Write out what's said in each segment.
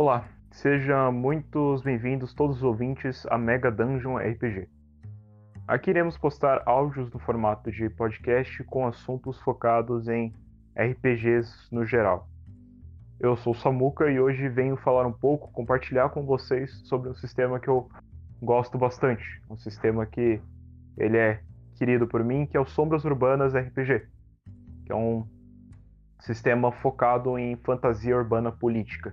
Olá, sejam muitos bem-vindos todos os ouvintes a Mega Dungeon RPG. Aqui iremos postar áudios no formato de podcast com assuntos focados em RPGs no geral. Eu sou Samuka e hoje venho falar um pouco, compartilhar com vocês sobre um sistema que eu gosto bastante, um sistema que ele é querido por mim, que é o Sombras Urbanas RPG, que é um sistema focado em fantasia urbana política.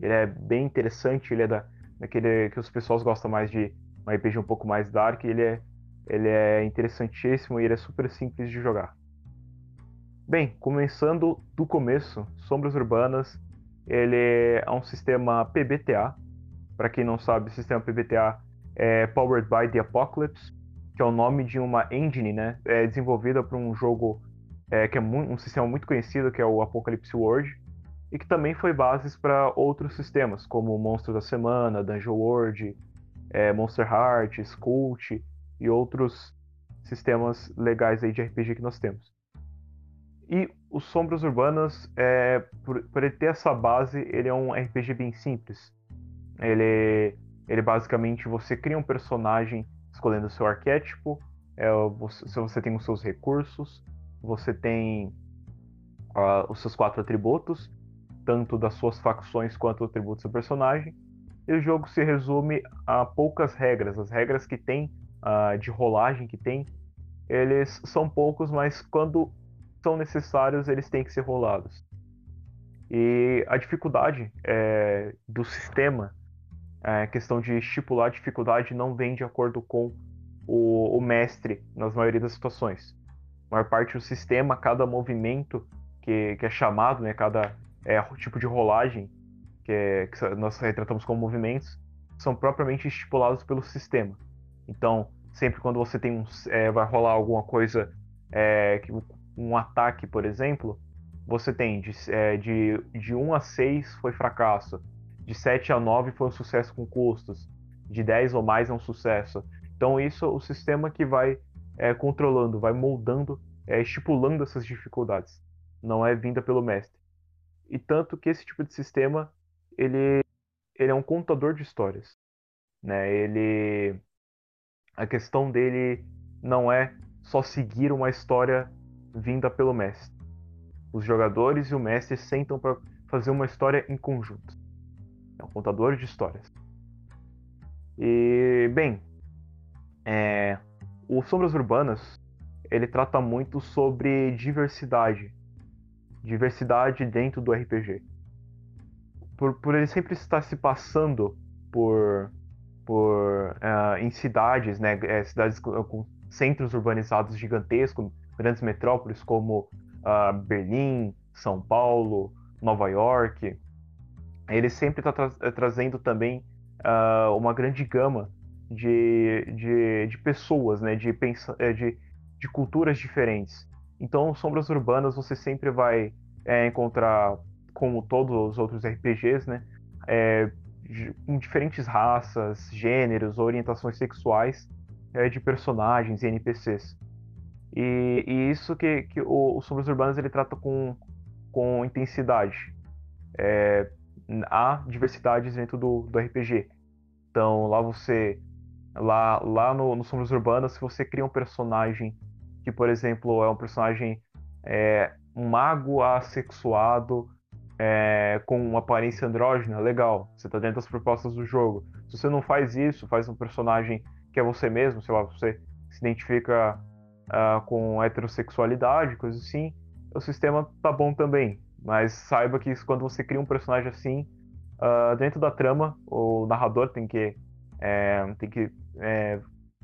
Ele é bem interessante, ele é da, daquele que os pessoas gostam mais de um RPG um pouco mais dark, ele é, ele é interessantíssimo e ele é super simples de jogar. Bem, começando do começo, Sombras Urbanas, ele é um sistema PBTA. Para quem não sabe, o sistema PBTA é Powered by the Apocalypse, que é o nome de uma engine, né? É desenvolvida para um jogo é, que é um sistema muito conhecido, que é o Apocalypse World e que também foi bases para outros sistemas, como Monstro da Semana, Dungeon World, é, Monster Hearts, Cult e outros sistemas legais aí de RPG que nós temos. E o Sombras Urbanas, é, por, por, ele ter essa base, ele é um RPG bem simples. Ele, ele basicamente você cria um personagem escolhendo o seu arquétipo, é, você, você tem os seus recursos, você tem uh, os seus quatro atributos tanto das suas facções quanto do atributo do seu personagem. E o jogo se resume a poucas regras. As regras que tem, uh, de rolagem que tem, eles são poucos, mas quando são necessários, eles têm que ser rolados. E a dificuldade é, do sistema, a é, questão de estipular a dificuldade, não vem de acordo com o, o mestre nas maioria das situações. A maior parte do sistema, cada movimento que, que é chamado, né, cada é, tipo de rolagem que, é, que nós retratamos como movimentos são propriamente estipulados pelo sistema. Então, sempre quando você tem um, é, vai rolar alguma coisa, é, um ataque, por exemplo, você tem de, é, de, de 1 a 6 foi fracasso, de 7 a 9 foi um sucesso com custos, de 10 ou mais é um sucesso. Então, isso é o sistema que vai é, controlando, vai moldando, é, estipulando essas dificuldades. Não é vinda pelo mestre. E tanto que esse tipo de sistema, ele, ele é um contador de histórias. Né? Ele, a questão dele não é só seguir uma história vinda pelo mestre. Os jogadores e o mestre sentam para fazer uma história em conjunto. É um contador de histórias. E, bem, é, o Sombras Urbanas ele trata muito sobre diversidade diversidade dentro do RPG. Por, por ele sempre estar se passando por, por uh, em cidades, né, é, cidades com, com, centros urbanizados gigantescos, grandes metrópoles como uh, Berlim, São Paulo, Nova York. Ele sempre está tra eh, trazendo também uh, uma grande gama de, de, de pessoas, né, de, de, de culturas diferentes. Então, Sombras Urbanas você sempre vai é, encontrar, como todos os outros RPGs, né, é, com diferentes raças, gêneros, orientações sexuais é, de personagens e NPCs. E, e isso que, que o, o Sombras Urbanas ele trata com, com intensidade. É, há diversidades dentro do, do RPG. Então lá você lá lá no, no Sombras Urbanas se você cria um personagem que, por exemplo, é um personagem, é, um mago assexuado é, com uma aparência andrógena, legal, você está dentro das propostas do jogo. Se você não faz isso, faz um personagem que é você mesmo, sei lá, você se identifica uh, com heterossexualidade, coisa assim, o sistema tá bom também. Mas saiba que quando você cria um personagem assim, uh, dentro da trama, o narrador tem que, é, tem que é,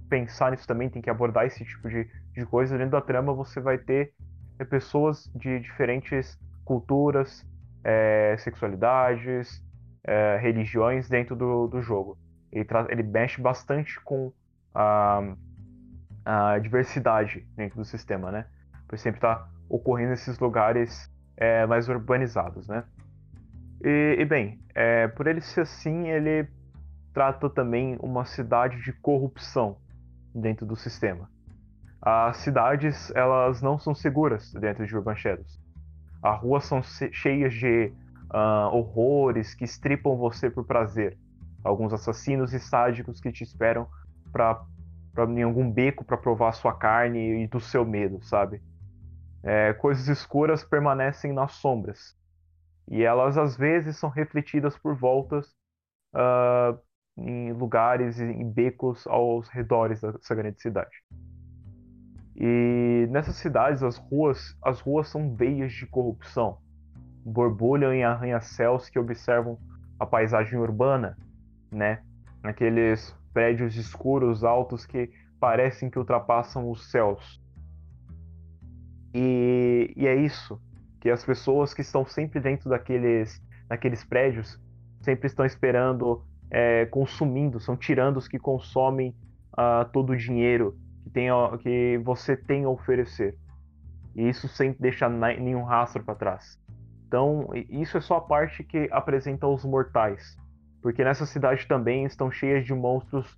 pensar nisso também, tem que abordar esse tipo de, de coisa. Dentro da trama você vai ter é, pessoas de diferentes culturas, é, sexualidades, é, religiões dentro do, do jogo. Ele, ele mexe bastante com a, a diversidade dentro do sistema, né? Por sempre está ocorrendo nesses lugares é, mais urbanizados, né? E, e bem, é, por ele ser assim, ele trata também uma cidade de corrupção dentro do sistema. As cidades elas não são seguras dentro de Urban Shadows. As ruas são cheias de uh, horrores que estripam você por prazer. Alguns assassinos e sádicos que te esperam para em algum beco para provar sua carne e do seu medo, sabe? É, coisas escuras permanecem nas sombras e elas às vezes são refletidas por voltas uh, em lugares, em becos aos redores dessa grande cidade. E nessas cidades as ruas, as ruas são veias de corrupção, borbulham em arranha-céus que observam a paisagem urbana, né? Aqueles prédios escuros, altos que parecem que ultrapassam os céus. E, e é isso que as pessoas que estão sempre dentro daqueles, daqueles prédios sempre estão esperando, é, consumindo, são tiranos que consomem uh, todo o dinheiro que, tem, que você tem a oferecer. E isso sem deixar nenhum rastro para trás. Então, isso é só a parte que apresenta os mortais. Porque nessa cidade também estão cheias de monstros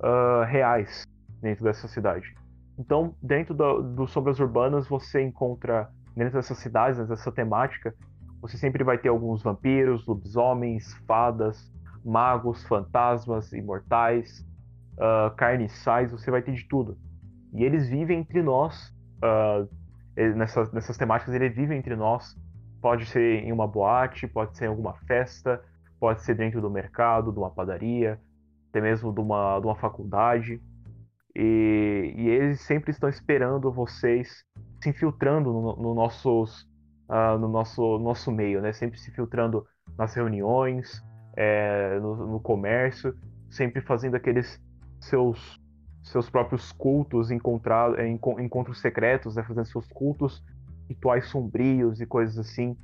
uh, reais dentro dessa cidade. Então, dentro do, do Sombras Urbanas, você encontra, dentro dessas cidades, dessa temática, você sempre vai ter alguns vampiros, lobisomens, fadas, magos, fantasmas, imortais, uh, carniçais, você vai ter de tudo. E eles vivem entre nós, uh, nessas, nessas temáticas, eles vivem entre nós. Pode ser em uma boate, pode ser em alguma festa, pode ser dentro do mercado, de uma padaria, até mesmo de uma, de uma faculdade. E, e eles sempre estão esperando vocês se infiltrando no, no nossos, uh, no nosso, nosso meio, né? Sempre se filtrando nas reuniões, é, no, no, comércio, sempre fazendo aqueles seus seus próprios cultos, encontrar, é, encontros secretos, né? fazendo seus cultos, rituais sombrios e coisas assim,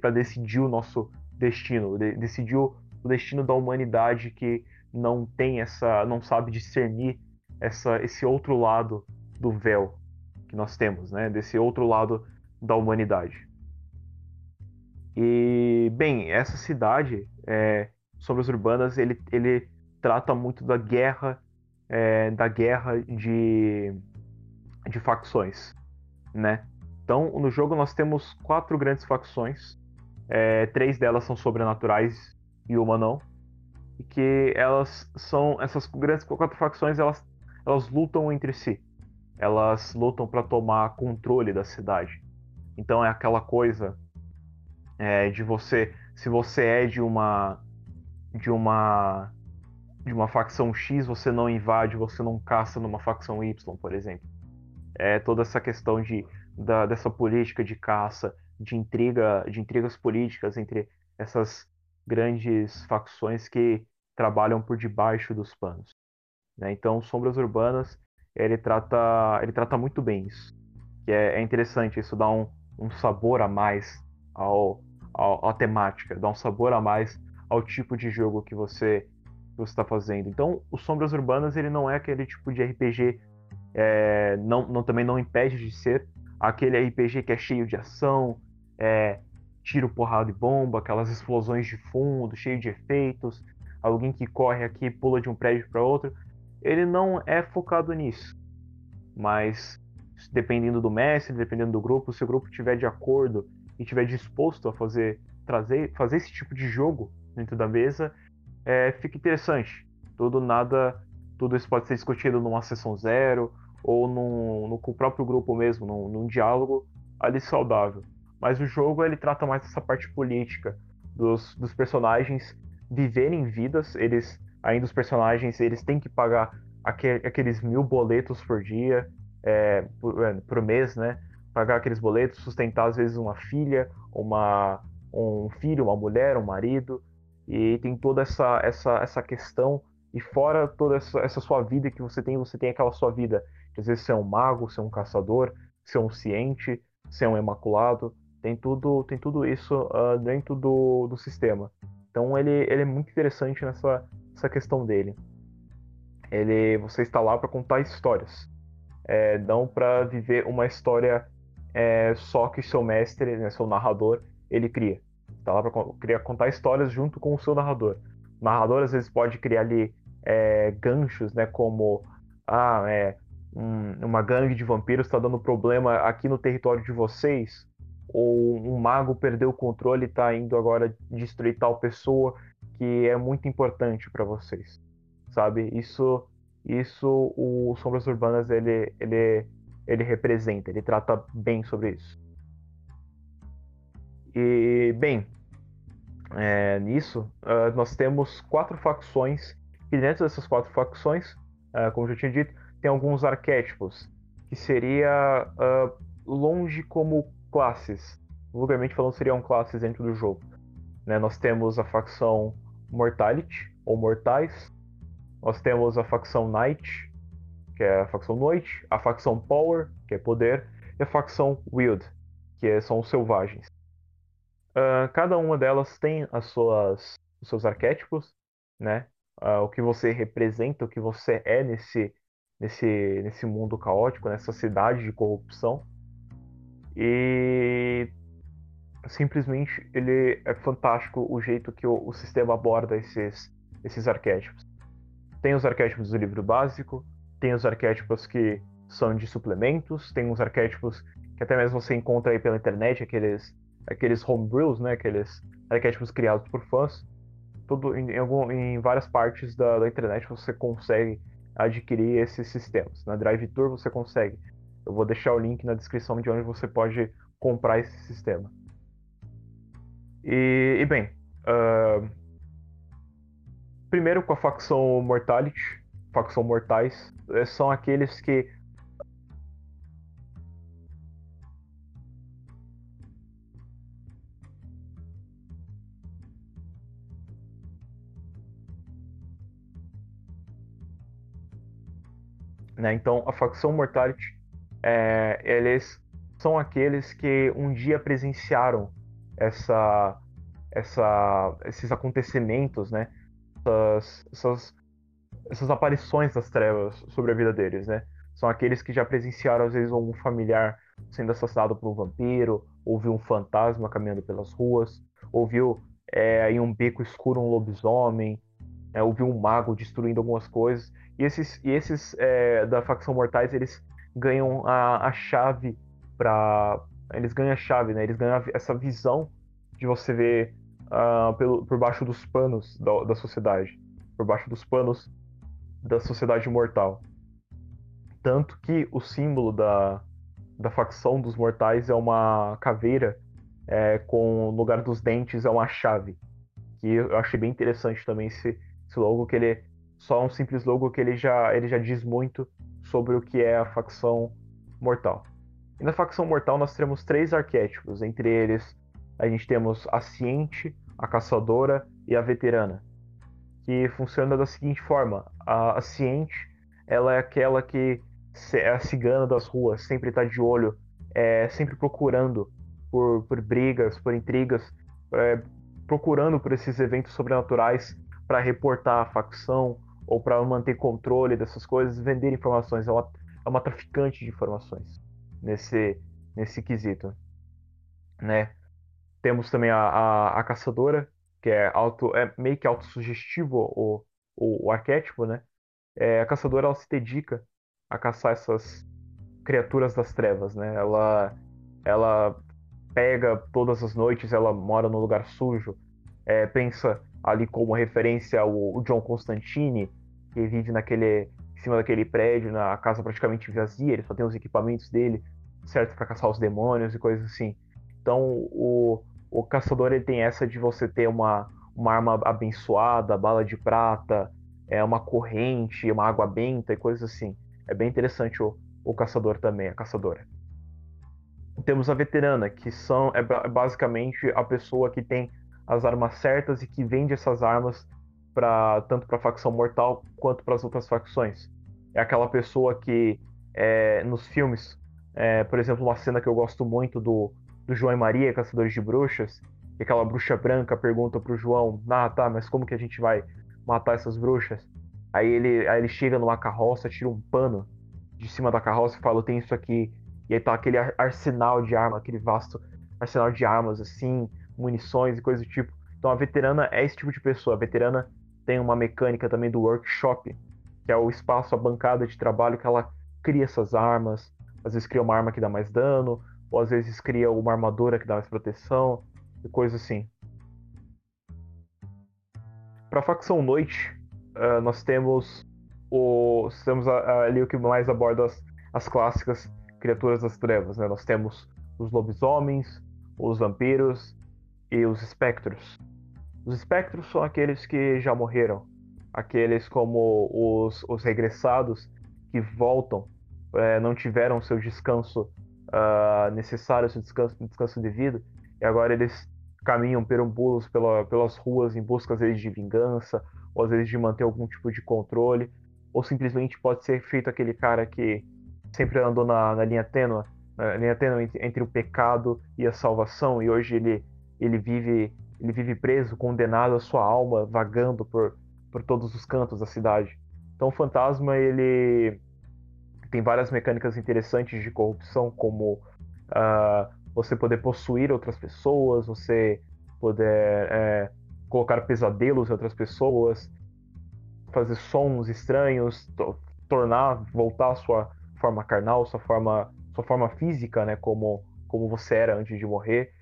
para decidir o nosso destino, de, decidir o, o destino da humanidade que não tem essa, não sabe discernir essa, esse outro lado do véu que nós temos, né? Desse outro lado da humanidade. E bem, essa cidade, é, Sombras Urbanas, ele, ele trata muito da guerra, é, da guerra de, de facções, né? Então, no jogo nós temos quatro grandes facções, é, três delas são sobrenaturais e uma não, e que elas são essas grandes quatro facções, elas elas lutam entre si, elas lutam para tomar controle da cidade. Então é aquela coisa é, de você, se você é de uma de uma de uma facção X, você não invade, você não caça numa facção Y, por exemplo. É toda essa questão de da, dessa política de caça, de intriga, de intrigas políticas entre essas grandes facções que trabalham por debaixo dos panos. Né? Então, Sombras Urbanas ele trata ele trata muito bem isso, que é, é interessante. Isso dá um, um sabor a mais ao, ao, à temática, dá um sabor a mais ao tipo de jogo que você você está fazendo. Então, o Sombras Urbanas ele não é aquele tipo de RPG, é, não, não, também não impede de ser aquele RPG que é cheio de ação, é, tiro, porrada e bomba, aquelas explosões de fundo, cheio de efeitos, alguém que corre aqui pula de um prédio para outro. Ele não é focado nisso, mas dependendo do mestre, dependendo do grupo, se o grupo estiver de acordo e estiver disposto a fazer trazer fazer esse tipo de jogo dentro da mesa, é, fica interessante. Tudo nada, tudo isso pode ser discutido numa sessão zero ou num, no, com o próprio grupo mesmo, num, num diálogo ali saudável. Mas o jogo ele trata mais dessa parte política dos, dos personagens viverem vidas. Eles ainda os personagens eles têm que pagar aquel, aqueles mil boletos por dia, é, por, é, por mês, né? Pagar aqueles boletos, sustentar às vezes uma filha, uma um filho, uma mulher, um marido. E tem toda essa, essa, essa questão, e fora toda essa, essa sua vida que você tem, você tem aquela sua vida, que às vezes você é um mago, é um caçador, é um ciente, é um imaculado, tem tudo, tem tudo isso uh, dentro do, do sistema. Então ele, ele é muito interessante nessa, nessa questão dele. Ele, você está lá para contar histórias, é, não para viver uma história é, só que seu mestre, né, seu narrador, ele cria. Tá lá para contar histórias junto com o seu narrador. O narrador às vezes pode criar ali é, ganchos, né? Como ah, é, um, uma gangue de vampiros está dando problema aqui no território de vocês. ou um mago perdeu o controle e está indo agora destruir tal pessoa que é muito importante para vocês, sabe? Isso, isso o Sombras Urbanas ele, ele, ele representa, ele trata bem sobre isso. E bem, é, nisso uh, nós temos quatro facções e dentro dessas quatro facções, uh, como já tinha dito, tem alguns arquétipos que seria uh, longe como classes. Vulgarmente falando, seriam classes dentro do jogo. Né? Nós temos a facção Mortality, ou Mortais. Nós temos a facção Night, que é a facção Noite. A facção Power, que é Poder. E a facção Wild, que são os Selvagens. Uh, cada uma delas tem as suas, os seus arquétipos, né? Uh, o que você representa, o que você é nesse nesse, nesse mundo caótico, nessa cidade de corrupção. E simplesmente ele é fantástico o jeito que o, o sistema aborda esses, esses arquétipos. Tem os arquétipos do livro básico, tem os arquétipos que são de suplementos, tem os arquétipos que até mesmo você encontra aí pela internet, aqueles, aqueles homebrews, né, aqueles arquétipos criados por fãs. Tudo, em, algum, em várias partes da, da internet você consegue adquirir esses sistemas. Na Drive Tour você consegue. Eu vou deixar o link na descrição de onde você pode comprar esse sistema. E, e bem, uh, primeiro com a facção Mortality, facção Mortais, eh, são aqueles que Né? Então, a facção Mortality, é, eles são aqueles que um dia presenciaram essa, essa, esses acontecimentos, né? Essas, essas, essas aparições das trevas sobre a vida deles, né? São aqueles que já presenciaram, às vezes, algum familiar sendo assassinado por um vampiro, ou viu um fantasma caminhando pelas ruas, ou viu é, em um beco escuro um lobisomem, é, viu um mago destruindo algumas coisas. E esses, e esses é, da facção Mortais, eles ganham a, a chave para Eles ganham a chave, né? Eles ganham essa visão de você ver uh, pelo, por baixo dos panos da, da sociedade. Por baixo dos panos da sociedade mortal. Tanto que o símbolo da, da facção dos mortais é uma caveira é, com no lugar dos dentes é uma chave. Que eu achei bem interessante também esse, esse logo, que ele só um simples logo que ele já, ele já diz muito sobre o que é a facção mortal. E na facção mortal nós temos três arquétipos, entre eles a gente temos a ciente, a caçadora e a veterana, que funciona da seguinte forma: a, a ciente ela é aquela que é a cigana das ruas, sempre está de olho, é, sempre procurando por, por brigas, por intrigas, é, procurando por esses eventos sobrenaturais para reportar a facção ou para manter controle dessas coisas, vender informações. Ela é uma traficante de informações nesse, nesse quesito, né? Temos também a, a, a caçadora, que é, auto, é meio que autossugestivo o, o, o arquétipo, né? É, a caçadora ela se dedica a caçar essas criaturas das trevas, né? Ela, ela pega todas as noites, ela mora no lugar sujo, é, pensa ali como referência o John Constantine, que vive naquele em cima daquele prédio, na casa praticamente vazia, ele só tem os equipamentos dele, certo para caçar os demônios e coisas assim. Então, o, o caçador ele tem essa de você ter uma, uma arma abençoada, bala de prata, é uma corrente, uma água benta e coisas assim. É bem interessante o, o caçador também, a caçadora. Temos a veterana, que são é basicamente a pessoa que tem as armas certas e que vende essas armas para tanto para a facção mortal quanto para as outras facções. É aquela pessoa que é, nos filmes, é, por exemplo, uma cena que eu gosto muito do, do João e Maria, Caçadores de Bruxas, que aquela bruxa branca pergunta pro João, ah tá, mas como que a gente vai matar essas bruxas? Aí ele, aí ele chega numa carroça, tira um pano de cima da carroça e fala, tem isso aqui. E aí tá aquele arsenal de arma, aquele vasto arsenal de armas, assim, munições e coisas do tipo. Então a veterana é esse tipo de pessoa. A veterana tem uma mecânica também do workshop, que é o espaço, a bancada de trabalho que ela cria essas armas. Às vezes cria uma arma que dá mais dano, ou às vezes cria uma armadura que dá mais proteção, e coisa assim. Para a facção Noite, uh, nós temos o temos ali o que mais aborda as, as clássicas criaturas das trevas, né? Nós temos os lobisomens, os vampiros e os espectros. Os espectros são aqueles que já morreram, aqueles como os, os regressados que voltam, é, não tiveram seu descanso uh, necessário, seu descanso, descanso devido, e agora eles caminham perambulos pela, pelas ruas em busca às vezes de vingança, ou às vezes de manter algum tipo de controle, ou simplesmente pode ser feito aquele cara que sempre andou na, na linha tênue, na linha tênue entre, entre, o pecado e a salvação, e hoje ele, ele vive ele vive preso, condenado a sua alma vagando por, por todos os cantos da cidade. Então o fantasma ele tem várias mecânicas interessantes de corrupção, como uh, você poder possuir outras pessoas, você poder é, colocar pesadelos em outras pessoas, fazer sons estranhos, tornar, voltar a sua forma carnal, sua forma, sua forma física, né, como, como você era antes de morrer.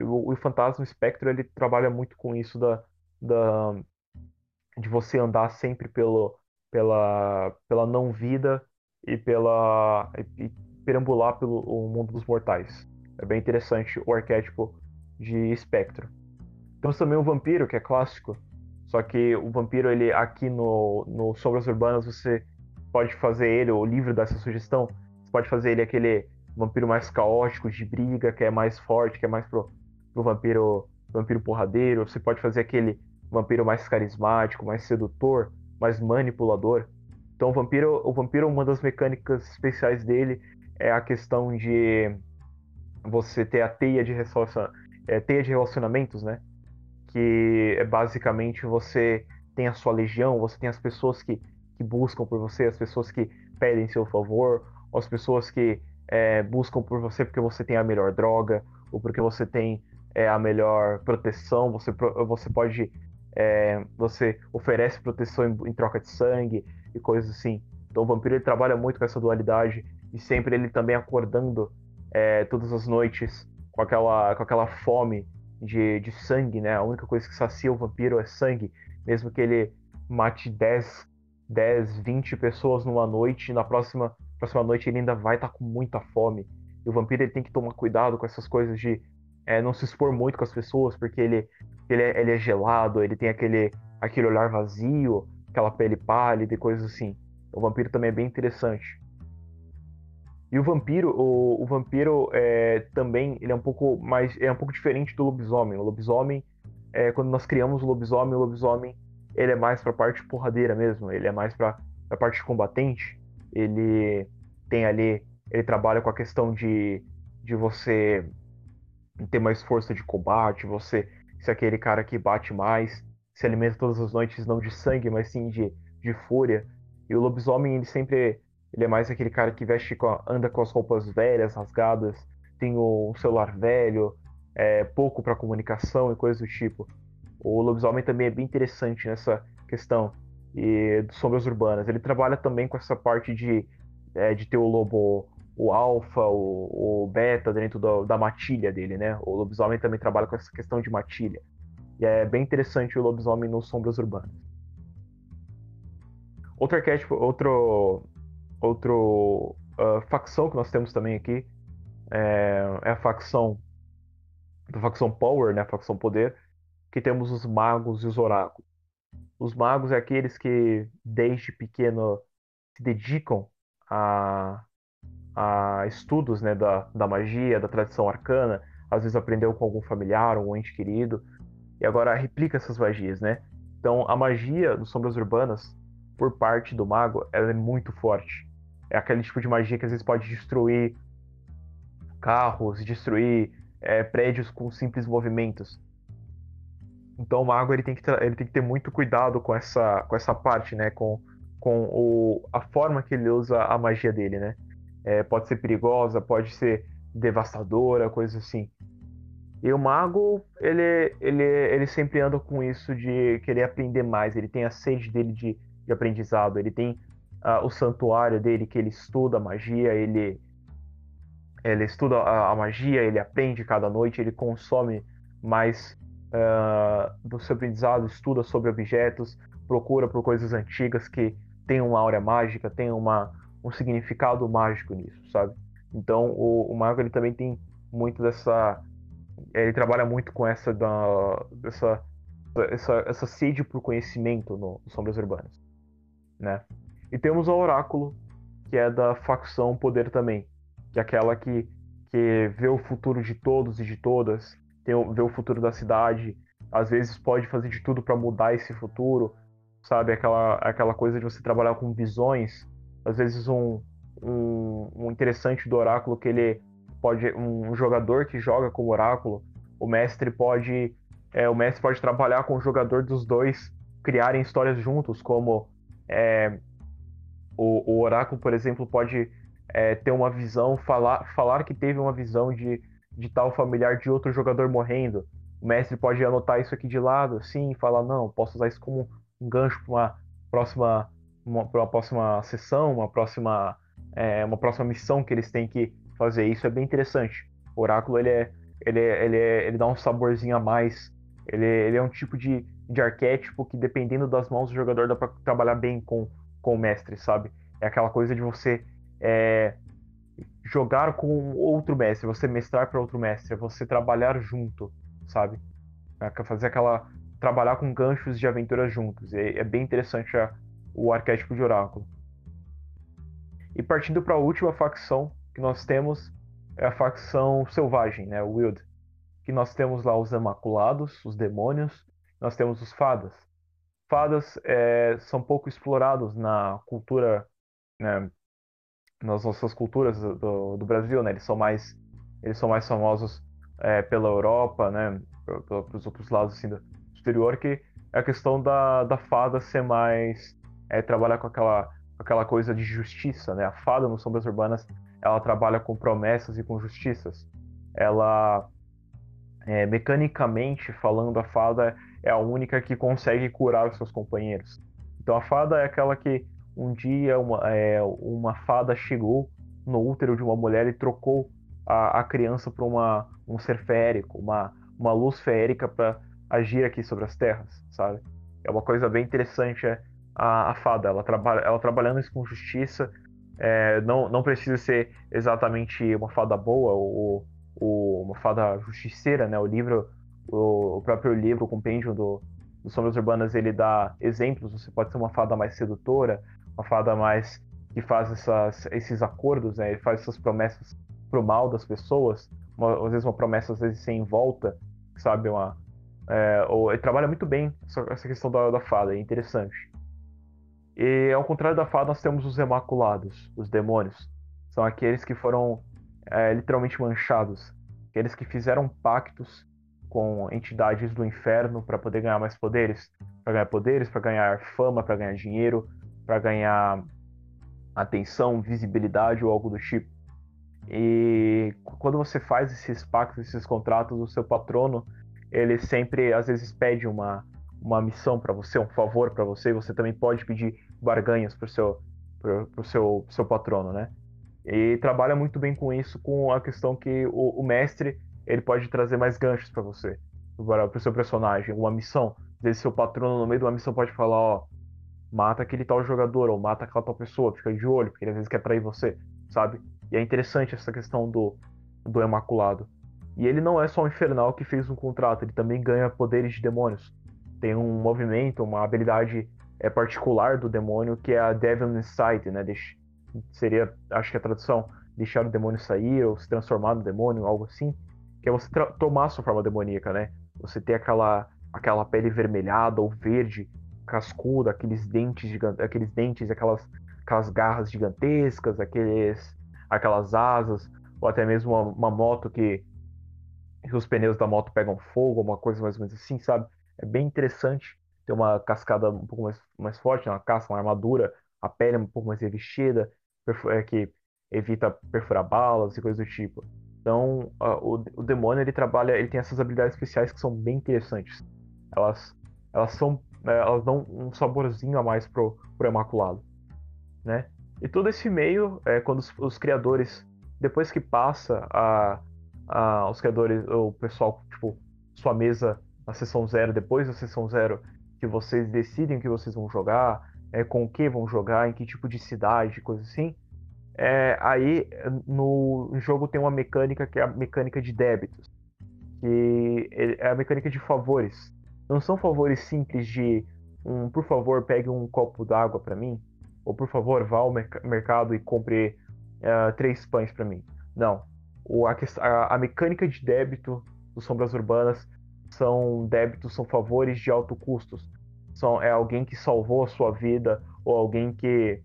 O, o Fantasma Espectro ele trabalha muito com isso da, da de você andar sempre pelo, pela, pela não vida e pela e, perambular pelo mundo dos mortais. É bem interessante o arquétipo de espectro. Temos também o vampiro, que é clássico. Só que o vampiro, ele aqui no, no Sombras Urbanas, você pode fazer ele, o livro dessa sugestão, você pode fazer ele aquele vampiro mais caótico, de briga, que é mais forte, que é mais pro, pro vampiro, vampiro porradeiro. Você pode fazer aquele vampiro mais carismático, mais sedutor, mais manipulador. Então o vampiro, o vampiro, uma das mecânicas especiais dele é a questão de você ter a teia de, é, teia de relacionamentos, né? Que é basicamente você tem a sua legião, você tem as pessoas que que buscam por você, as pessoas que pedem seu favor, as pessoas que é, buscam por você porque você tem a melhor droga, ou porque você tem é, a melhor proteção, você, você pode. É, você oferece proteção em, em, troca de sangue e coisas assim. Então o vampiro ele trabalha muito com essa dualidade e sempre ele também acordando é, todas as noites com aquela, com aquela fome de, de sangue, né? A única coisa que sacia o vampiro é sangue, mesmo que ele mate 10 10, 20 pessoas numa noite, na próxima, próxima noite ele ainda vai estar tá com muita fome. E o vampiro ele tem que tomar cuidado com essas coisas de é, não se expor muito com as pessoas, porque ele, ele, é, ele é gelado, ele tem aquele, aquele olhar vazio, aquela pele pálida e coisas assim. O vampiro também é bem interessante. E o vampiro, o, o vampiro é, também ele é um pouco mais, é um pouco diferente do lobisomem. O lobisomem, é, quando nós criamos o lobisomem, o lobisomem ele é mais pra parte porradeira mesmo, ele é mais pra, pra parte combatente. Ele tem ali, ele trabalha com a questão de, de você ter mais força de combate, você ser aquele cara que bate mais, se alimenta todas as noites não de sangue, mas sim de, de fúria. E o lobisomem, ele sempre ele é mais aquele cara que veste com a, anda com as roupas velhas, rasgadas, tem o, um celular velho, é, pouco para comunicação e coisas do tipo. O lobisomem também é bem interessante nessa questão e de sombras urbanas. Ele trabalha também com essa parte de, é, de ter o lobo, o alfa, o, o beta dentro do, da matilha dele, né? O lobisomem também trabalha com essa questão de matilha. E é bem interessante o lobisomem nos sombras urbanas. Outro arquétipo, outro, outro uh, facção que nós temos também aqui é, é a facção a facção Power, né? A facção Poder, que temos os magos e os oráculos. Os magos é aqueles que desde pequeno se dedicam a, a estudos né, da, da magia, da tradição arcana, às vezes aprendeu com algum familiar, um ente querido, e agora replica essas magias, né? Então a magia dos sombras urbanas, por parte do mago, ela é muito forte. É aquele tipo de magia que às vezes pode destruir carros, destruir é, prédios com simples movimentos. Então o mago ele tem que ter, ele tem que ter muito cuidado com essa, com essa parte, né? Com, com o, a forma que ele usa a magia dele, né? É, pode ser perigosa, pode ser devastadora, coisas assim. E o mago, ele, ele, ele sempre anda com isso de querer aprender mais. Ele tem a sede dele de, de aprendizado. Ele tem uh, o santuário dele que ele estuda magia. Ele, ele estuda a, a magia, ele aprende cada noite, ele consome mais uh, do seu aprendizado, estuda sobre objetos, procura por coisas antigas que tem uma áurea mágica, tem uma, um significado mágico nisso, sabe? Então o, o ele também tem muito dessa, ele trabalha muito com essa da, dessa essa, essa sede por conhecimento no, no Sombras Urbanas, né? E temos o Oráculo, que é da facção Poder também, que é aquela que, que vê o futuro de todos e de todas, tem, vê o futuro da cidade, às vezes pode fazer de tudo para mudar esse futuro, sabe? Aquela, aquela coisa de você trabalhar com visões. Às vezes um, um, um interessante do oráculo que ele pode um jogador que joga com o oráculo, o mestre pode é, o mestre pode trabalhar com o jogador dos dois criarem histórias juntos, como é, o, o, oráculo, por exemplo, pode é, ter uma visão, falar, falar que teve uma visão de, de tal familiar de outro jogador morrendo. O mestre pode anotar isso aqui de lado, assim, e falar, não, posso usar isso como um gancho para uma próxima uma, uma, próxima sessão, uma próxima é, uma próxima missão que eles têm que fazer. Isso é bem interessante. O oráculo ele é, ele é, ele, é, ele dá um saborzinho a mais. Ele, ele é um tipo de, de arquétipo que dependendo das mãos do jogador dá para trabalhar bem com, com o mestre, sabe? É aquela coisa de você é, jogar com outro mestre, você mestrar para outro mestre, você trabalhar junto, sabe? É fazer aquela trabalhar com ganchos de aventuras juntos. É, é bem interessante a, o arquétipo de oráculo. E partindo para a última facção que nós temos é a facção selvagem, né, o Wild. Que nós temos lá os Imaculados, os demônios, nós temos os fadas. Fadas é, são pouco explorados na cultura, né, nas nossas culturas do, do, Brasil, né? Eles são mais, eles são mais famosos é, pela Europa, né? Pelos outros lados assim do, exterior, que é a questão da, da fada ser mais. É, trabalhar com aquela, aquela coisa de justiça, né? A fada no Sombras Urbanas, ela trabalha com promessas e com justiças. Ela, é, mecanicamente falando, a fada é a única que consegue curar os seus companheiros. Então a fada é aquela que um dia uma, é, uma fada chegou no útero de uma mulher e trocou a, a criança por uma, um ser férico, uma, uma luz férica para agir aqui sobre as terras, sabe? É uma coisa bem interessante é, a, a fada, ela trabalha, ela trabalhando isso com justiça, é, não, não precisa ser exatamente uma fada boa ou, ou uma fada justiceira, né? O livro, o, o próprio livro, o compêndio do, do Sombras Urbanas, ele dá exemplos. Você pode ser uma fada mais sedutora, uma fada mais que faz essas, esses acordos, né? Ele faz essas promessas pro mal das pessoas, uma, às vezes uma promessa às vezes sem volta, sabe? Uma, é, ou, ele trabalha muito bem essa questão da, da fada, é interessante. E ao contrário da fada, nós temos os Emaculados, os demônios. São aqueles que foram é, literalmente manchados, aqueles que fizeram pactos com entidades do inferno para poder ganhar mais poderes, para ganhar poderes, para ganhar fama, para ganhar dinheiro, para ganhar atenção, visibilidade ou algo do tipo. E quando você faz esses pactos, esses contratos, o seu patrono ele sempre às vezes pede uma, uma missão para você, um favor para você, você também pode pedir barganhas para o seu, pro, seu, seu patrono, né? E trabalha muito bem com isso, com a questão que o, o mestre ele pode trazer mais ganchos para você, para o seu personagem, uma missão. Às vezes seu patrono no meio de uma missão pode falar, ó, mata aquele tal jogador, ou mata aquela tal pessoa, fica de olho, porque ele às vezes quer trair você, sabe? E é interessante essa questão do, do Imaculado. E ele não é só um infernal que fez um contrato, ele também ganha poderes de demônios. Tem um movimento, uma habilidade é, particular do demônio que é a Devil Inside, né? Deix... Seria, acho que a tradução, deixar o demônio sair ou se transformar no demônio, algo assim. Que é você tomar sua forma demoníaca, né? Você ter aquela, aquela pele vermelhada ou verde, cascuda, aqueles dentes gigantes, aqueles dentes, aquelas, aquelas garras gigantescas, aqueles, aquelas asas, ou até mesmo uma, uma moto que que os pneus da moto pegam fogo, uma coisa mais ou menos assim, sabe? É bem interessante. Tem uma cascada um pouco mais, mais forte, né? uma casca, uma armadura, a pele um pouco mais revestida, é, que evita perfurar balas e coisas do tipo. Então, o, o demônio ele trabalha, ele tem essas habilidades especiais que são bem interessantes. Elas, elas são, é, elas dão um saborzinho a mais pro, pro Imaculado, né? E todo esse meio, é, quando os, os criadores depois que passa a, a, os criadores, o pessoal, tipo, sua mesa na sessão zero, depois da sessão zero, que vocês decidem o que vocês vão jogar, é, com o que vão jogar, em que tipo de cidade, coisa assim. É, aí no jogo tem uma mecânica que é a mecânica de débitos, que é a mecânica de favores. Não são favores simples de um, por favor, pegue um copo d'água para mim, ou por favor, vá ao mercado e compre uh, três pães para mim. Não. O, a, a, a, mecânica de débito dos Sombras Urbanas são débitos, são favores de alto custos. São, é alguém que salvou a sua vida, ou alguém que,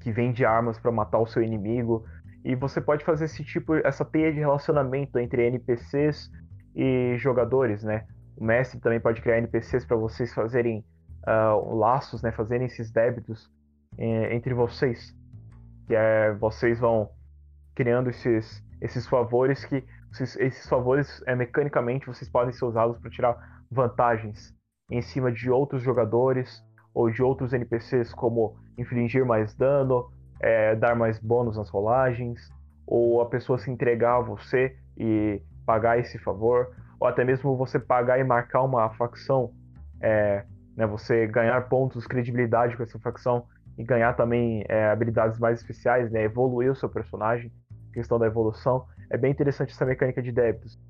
que vende armas para matar o seu inimigo. E você pode fazer esse tipo, essa teia de relacionamento entre NPCs e jogadores, né? O mestre também pode criar NPCs para vocês fazerem uh, laços, né? Fazerem esses débitos eh, entre vocês que é vocês vão criando esses, esses favores que esses, esses favores é, mecanicamente vocês podem ser usados para tirar vantagens em cima de outros jogadores ou de outros NPCs como infligir mais dano, é, dar mais bônus nas rolagens, ou a pessoa se entregar a você e pagar esse favor, ou até mesmo você pagar e marcar uma facção, é, né, você ganhar pontos, credibilidade com essa facção e ganhar também é, habilidades mais especiais, né? Evoluir o seu personagem, questão da evolução. É bem interessante essa mecânica de débitos,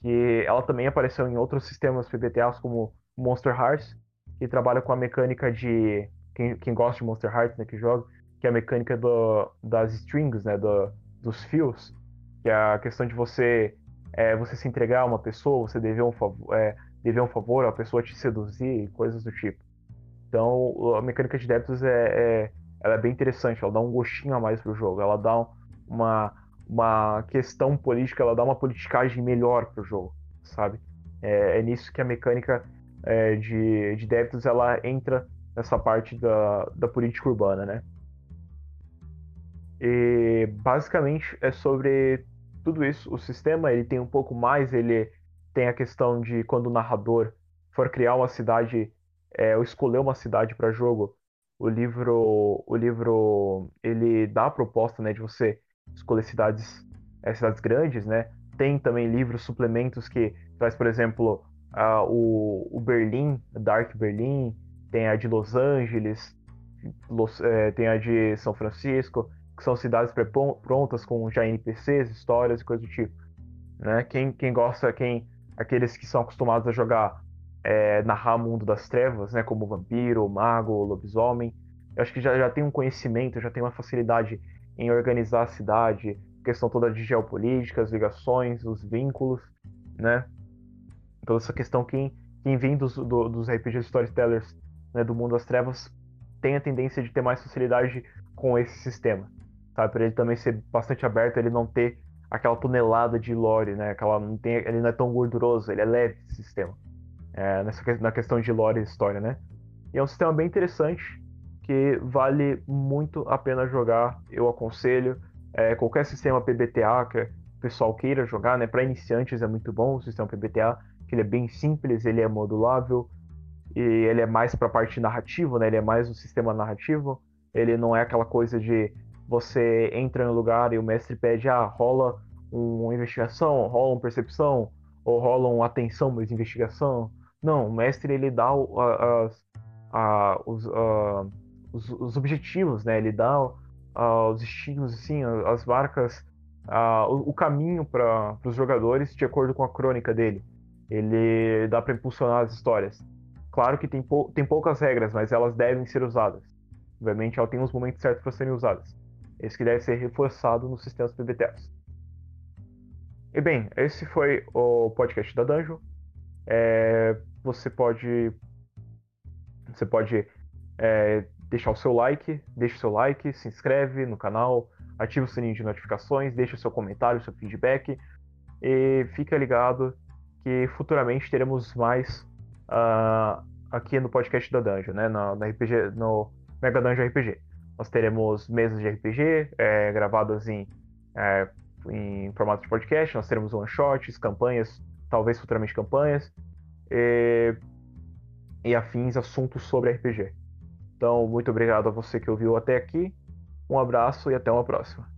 que ela também apareceu em outros sistemas PBTAs como Monster Hearts, que trabalha com a mecânica de quem, quem gosta de Monster Hearts, né, que joga, que é a mecânica do, das strings, né, do, dos fios, que é a questão de você é, você se entregar a uma pessoa, você dever um favor, é, dever um favor, a pessoa te seduzir, coisas do tipo. Então, a mecânica de débitos é, é, ela é bem interessante, ela dá um gostinho a mais pro jogo, ela dá uma, uma questão política, ela dá uma politicagem melhor pro jogo, sabe? É, é nisso que a mecânica é, de, de débitos ela entra nessa parte da, da política urbana, né? E basicamente é sobre tudo isso. O sistema ele tem um pouco mais, ele tem a questão de quando o narrador for criar uma cidade é, escolher uma cidade para jogo, o livro, o livro, ele dá a proposta, né, de você escolher cidades, é, cidades grandes, né? Tem também livros suplementos que traz, por exemplo, a, o, o Berlim, Dark Berlim, tem a de Los Angeles, Los, é, tem a de São Francisco, que são cidades prontas com já NPCs, histórias e coisas do tipo. Né? Quem, quem gosta, quem aqueles que são acostumados a jogar é, narrar o mundo das trevas, né, como vampiro, mago, lobisomem. Eu acho que já, já tem um conhecimento, já tem uma facilidade em organizar a cidade, questão toda de geopolítica, as ligações, os vínculos, né? Então essa questão quem, quem vem dos, do, dos RPG storytellers né, do mundo das trevas tem a tendência de ter mais facilidade com esse sistema, sabe? Para ele também ser bastante aberto, ele não ter aquela tonelada de lore, né? Aquela não tem, ele não é tão gorduroso, ele é leve esse sistema é, nessa, na questão de lore e história, né? E é um sistema bem interessante que vale muito a pena jogar, eu aconselho. É, qualquer sistema PBTA que o pessoal queira jogar, né? Para iniciantes é muito bom o sistema PBTA, que ele é bem simples, ele é modulável e ele é mais para a parte narrativa, né? Ele é mais um sistema narrativo. Ele não é aquela coisa de você entra no lugar e o mestre pede, ah, rola uma investigação, rola uma percepção, ou rola uma atenção, mas investigação. Não, o mestre ele dá os, os, os, objetivos, né? Ele dá os destinos, assim, as marcas, o, o, caminho para os jogadores de acordo com a crônica dele. Ele dá para impulsionar as histórias. Claro que tem, pou, tem poucas regras, mas elas devem ser usadas. Obviamente, ela tem os momentos certos para serem usadas. Esse que deve ser reforçado nos sistemas PBTs. E bem, esse foi o podcast da Dungeon. É, você pode você pode é, deixar o seu like, deixa o seu like, se inscreve no canal, ativa o sininho de notificações, deixa o seu comentário, o seu feedback e fica ligado que futuramente teremos mais uh, aqui no podcast da Dungeon, né, no, no, RPG, no Mega Dungeon RPG. Nós teremos mesas de RPG é, gravadas em, é, em formato de podcast, nós teremos one-shots, campanhas, talvez futuramente campanhas, e, e afins assuntos sobre RPG. Então, muito obrigado a você que ouviu até aqui. Um abraço e até uma próxima.